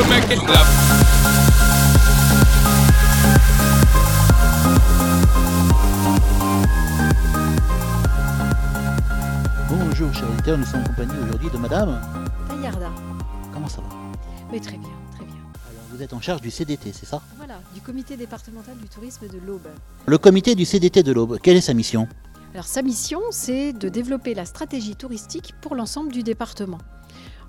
we make it love. Bonjour chers auditeurs, nous sommes en compagnie aujourd'hui de Madame. Taillarda. Comment ça va? Mais très bien, très bien. Alors vous êtes en charge du CDT, c'est ça? Voilà, du comité départemental du tourisme de l'Aube. Le comité du CDT de l'Aube, quelle est sa mission? Alors sa mission, c'est de développer la stratégie touristique pour l'ensemble du département.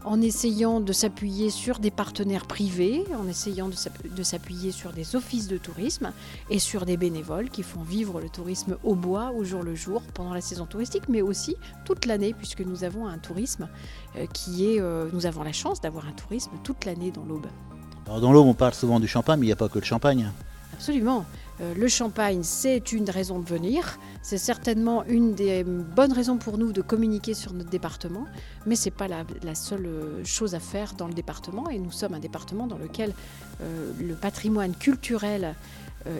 En essayant de s'appuyer sur des partenaires privés, en essayant de s'app- de s'appuyer sur des offices de tourisme et sur des bénévoles qui font vivre le tourisme au bois au jour le jour pendant la saison touristique, mais aussi toute l'année, puisque nous avons un tourisme euh, qui est. euh, nous avons la chance d'avoir un tourisme toute l'année dans l'Aube. Alors dans l'Aube on parle souvent du champagne, mais il n'y a pas que le champagne. Absolument. Euh, le champagne, c'est une raison de venir. C'est certainement une des bonnes raisons pour nous de communiquer sur notre département. Mais ce n'est pas la, la seule euh, chose à faire dans le département. Et nous sommes un département dans lequel euh, le patrimoine culturel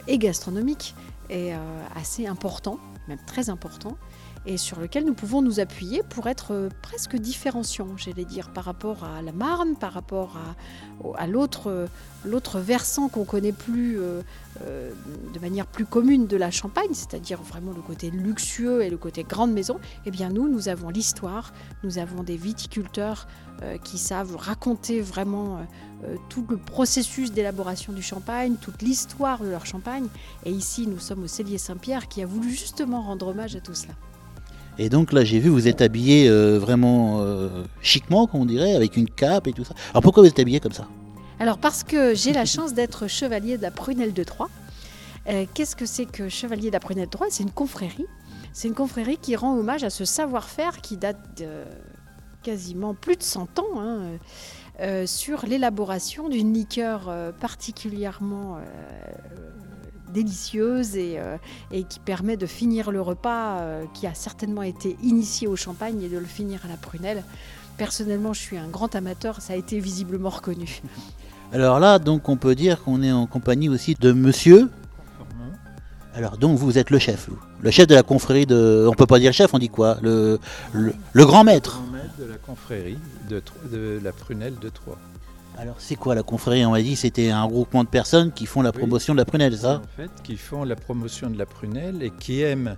et gastronomique est assez important, même très important. Et sur lequel nous pouvons nous appuyer pour être euh, presque différenciants, j'allais dire, par rapport à la Marne, par rapport à, euh, l'autre versant qu'on connaît plus euh, de manière plus commune de la Champagne, c'est-à-dire vraiment le côté luxueux et le côté grande maison, eh bien nous, nous avons l'histoire, nous avons des viticulteurs qui savent raconter vraiment tout le processus d'élaboration du champagne, toute l'histoire de leur champagne. Et ici, nous sommes au Cellier Saint-Pierre qui a voulu justement rendre hommage à tout cela. Et donc là j'ai vu vous êtes habillé euh, vraiment euh, chiquement, comme on dirait, avec une cape et tout ça. Alors pourquoi vous êtes habillé comme ça? Alors parce que j'ai la chance d'être chevalier de la Prunelle de Troyes. Euh, Qu'est-ce que c'est que chevalier de la Prunelle de Troyes C'est une confrérie. C'est une confrérie qui rend hommage à ce savoir-faire qui date de quasiment plus de 100 ans hein, euh, sur l'élaboration d'une liqueur particulièrement délicieuse et, euh, et qui permet de finir le repas euh, qui a certainement été initié au champagne et de le finir à la prunelle. Personnellement, je suis un grand amateur, ça a été visiblement reconnu. Alors là donc on peut dire qu'on est en compagnie aussi de Monsieur. Alors donc vous êtes le chef, vous. le chef de la confrérie de... On peut pas dire chef, on dit quoi? Le, le, le grand maître. Grand maître de la confrérie de, de la prunelle de Troyes. Alors c'est quoi la confrérie? On m'a dit c'était un groupement de personnes qui font la Oui. promotion de la prunelle, ça? En fait, qui font la promotion de la prunelle et qui aiment,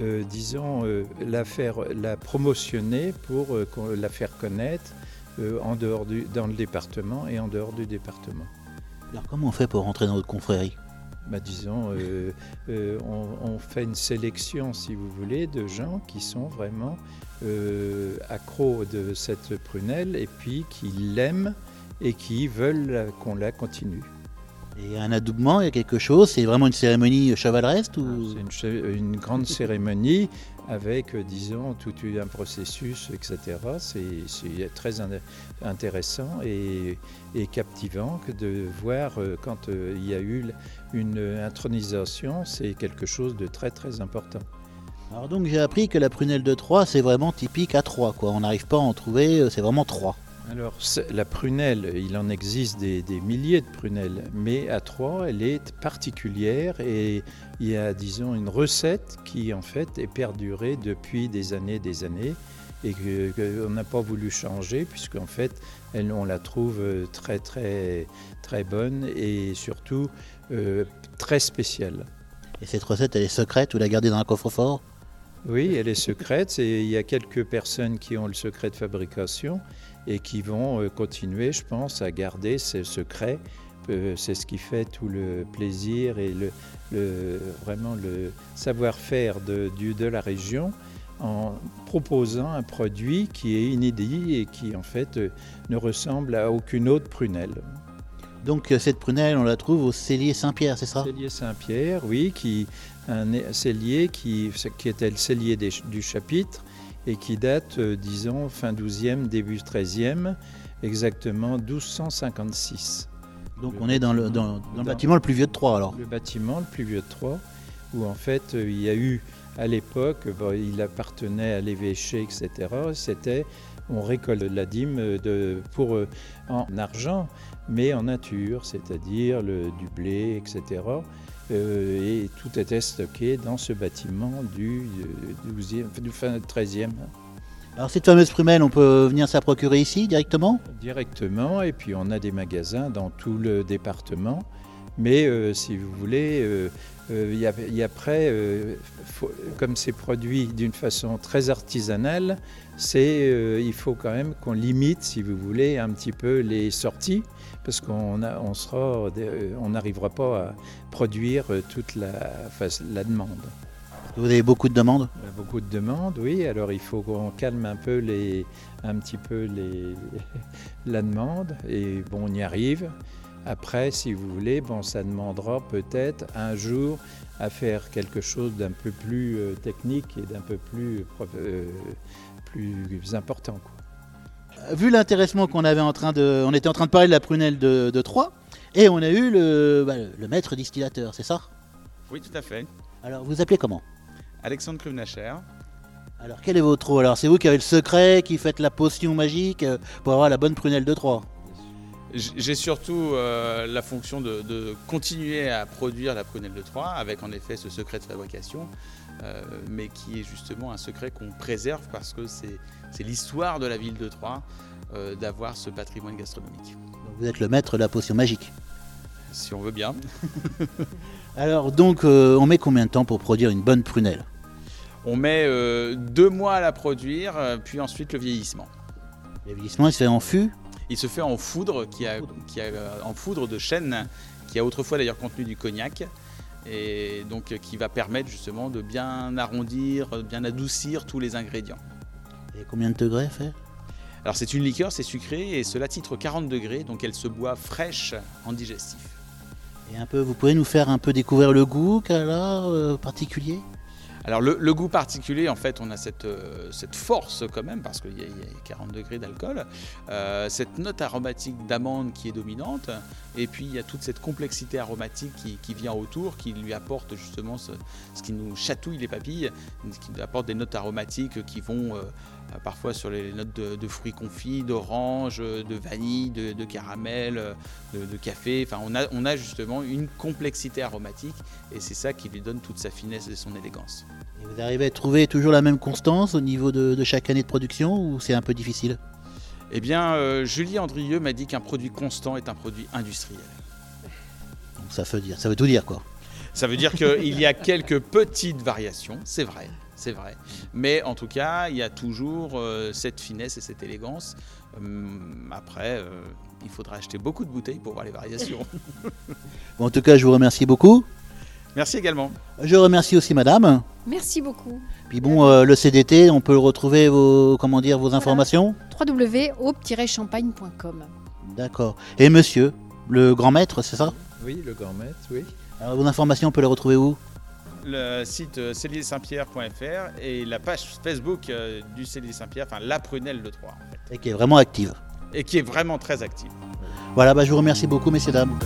euh, disons, euh, la, faire, la promotionner pour euh, la faire connaître en dehors du, dans le département et en dehors du département. Alors comment on fait pour rentrer dans votre confrérie? Bah, disons, euh, euh, on, on fait une sélection, si vous voulez, de gens qui sont vraiment euh, accros de cette prunelle et puis qui l'aiment et qui veulent qu'on la continue. Et un adoubement, il y a quelque chose C'est vraiment une cérémonie chevaleresque ou... C'est une, grande cérémonie avec, euh, disons, tout un processus, etc. C'est très in- intéressant et, et captivant que de voir euh, quand euh, il y a eu une intronisation, c'est quelque chose de très très important. Alors donc j'ai appris que la prunelle de Troyes, c'est vraiment typique à Troyes, quoi. On n'arrive pas à en trouver, euh, c'est vraiment Troyes. Alors, la prunelle, il en existe des, milliers de prunelles, mais à Troyes, elle est particulière et il y a, disons, une recette qui, en fait, est perdurée depuis des années des années et qu'on n'a pas voulu changer, puisqu'en fait, elle, on la trouve euh, très, très, très bonne et surtout euh, très spéciale. Et cette recette, elle est secrète, vous la gardez dans un coffre-fort? Oui, elle est secrète. il y a quelques personnes qui ont le secret de fabrication et qui vont euh, continuer, je pense, à garder ce secret. Euh, C'est ce qui fait tout le plaisir et vraiment le savoir-faire de la région en proposant un produit qui est inédit et qui en fait euh, ne ressemble à aucune autre prunelle. Donc euh, cette prunelle, on la trouve au cellier Saint-Pierre, c'est ça Cellier Saint-Pierre, oui, qui, un cellier qui, qui était le cellier des- du chapitre et qui date, euh, disons, fin 12e, début 13e, exactement 1256. Donc Le on est dans le, dans, le bâtiment le plus vieux de Troyes alors. Le bâtiment le plus vieux de Troyes, où en fait euh, il y a eu à l'époque, bon, il appartenait à l'évêché, etc. C'était, on récolte la dîme de, pour, en argent, mais en nature, c'est-à-dire le, du blé, etc. Euh, et tout était stocké dans ce bâtiment du, euh, 12e, du fin 13e. Alors cette fameuse prunelle, on peut venir s'en procurer ici directement? Directement, et puis on a des magasins dans tout le département. Mais euh, si vous voulez, euh, euh, il y, a- il après, euh, faut- comme c'est produit d'une façon très artisanale, c'est, euh, il faut quand même qu'on limite, si vous voulez, un petit peu les sorties, parce qu'on a- on sera, euh, on n'arrivera pas à produire euh, toute la, enfin, la demande. Vous avez beaucoup de demandes? Il Beaucoup de demandes, oui. Alors il faut qu'on calme un peu les, un petit peu les, la demande. Et bon, on y arrive. Après, si vous voulez, bon, ça demandera peut-être un jour à faire quelque chose d'un peu plus euh, technique et d'un peu plus, euh, plus important. quoi. Vu l'intéressement qu'on avait en train de, on était en train de parler de la prunelle de, de Troyes, et on a eu le, bah, le maître distillateur, c'est ça? Oui, tout à fait. Alors vous appelez comment? Alexandre Klunacher. Alors quel est votre rôle? Alors c'est vous qui avez le secret, qui faites la potion magique euh, pour avoir la bonne prunelle de Troyes. J'ai surtout euh, la fonction de, de continuer à produire la prunelle de Troyes avec en effet ce secret de fabrication, euh, mais qui est justement un secret qu'on préserve parce que c'est l'histoire de la ville de Troyes euh, d'avoir ce patrimoine gastronomique, Vous êtes le maître de la potion magique. si on veut bien. Alors donc on met combien de temps pour produire une bonne prunelle? On met deux mois à la produire, puis ensuite le vieillissement. Le vieillissement il se fait en fût? Il se fait en foudre, qui a, qui a, en foudre de chêne, qui a autrefois d'ailleurs contenu du cognac, et donc euh, qui va permettre justement de bien arrondir, euh, bien adoucir tous les ingrédients. Et combien de degrés fait Alors c'est une liqueur, c'est sucré, et cela titre 40 degrés, donc elle se boit fraîche en digestif. Et un peu, vous pouvez nous faire un peu découvrir le goût qu'elle a euh, particulier? Alors le, goût particulier, en fait, on a cette, euh, cette force quand même, parce qu'il y, a- il y a 40 degrés d'alcool, euh, cette note aromatique d'amande qui est dominante, et puis il y a toute cette complexité aromatique qui, vient autour, qui lui apporte justement ce, ce qui nous chatouille les papilles, qui nous apporte des notes aromatiques qui vont euh, parfois sur les notes de, de fruits confits, d'orange, de vanille, de, de caramel, de, de café. Enfin, on a, on a justement une complexité aromatique, et c'est ça qui lui donne toute sa finesse et son élégance. Et vous arrivez à trouver toujours la même constance au niveau de, de chaque année de production ou c'est un peu difficile? Eh bien, euh, Julie Andrieux m'a dit qu'un produit constant est un produit industriel. Donc ça veut dire, ça veut tout dire quoi. Ça veut dire qu'il y a quelques petites variations, c'est vrai, c'est vrai. Mais en tout cas, il y a toujours euh, cette finesse et cette élégance. Hum, après, euh, il faudra acheter beaucoup de bouteilles pour voir les variations. Bon, en tout cas, je vous remercie beaucoup. Merci également. Je remercie aussi Madame. Merci beaucoup. Puis bon, euh, le CDT, on peut le retrouver vos, comment dire, vos informations? www.aube-champagne.com D'accord. Et Monsieur, le grand maître, c'est ça? Oui, le grand maître, oui. Alors, vos informations, on peut les retrouver où? Le site euh, cellier-saint-pierre.fr et la page Facebook euh, du Cellier Saint-Pierre, enfin la prunelle de Troyes, en fait, Et qui est vraiment active. et qui est vraiment très active. Voilà, bah, je vous remercie beaucoup, messieurs dames.